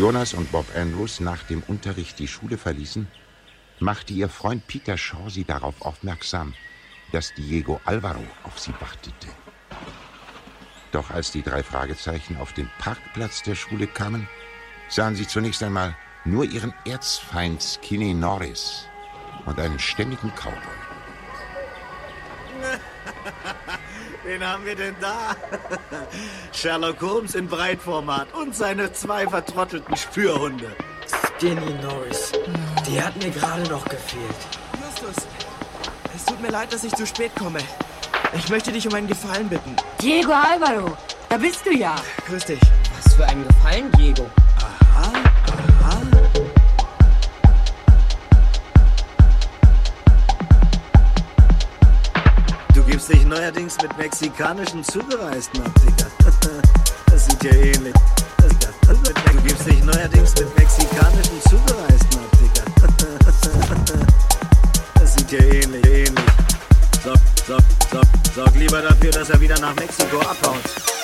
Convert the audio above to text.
Jonas und Bob Andrews nach dem Unterricht die Schule verließen, machte ihr Freund Peter Shaw sie darauf aufmerksam, dass Diego Alvaro auf sie wartete. Doch als die drei Fragezeichen auf den Parkplatz der Schule kamen, sahen sie zunächst einmal nur ihren Erzfeind Skinny Norris und einen stämmigen Cowboy. Wen haben wir denn da? Sherlock Holmes in Breitformat und seine zwei vertrottelten Spürhunde. Skinny Norris. Die hat mir gerade noch gefehlt. Justus, es tut mir leid, dass ich zu spät komme. Ich möchte dich um einen Gefallen bitten. Diego Alvaro, da bist du ja. Grüß dich. Was für einen Gefallen, Diego. Aha, aha. Gibst dich neuerdings mit mexikanischen Zugereisten ab, Digga. Das sieht ja ähnlich. Du gibst dich neuerdings mit mexikanischen Zugereisten ab, Digga. Das sieht ja ähnlich, ähnlich. Sorg, sorg, sorg, sorg lieber dafür, dass er wieder nach Mexiko abhaut.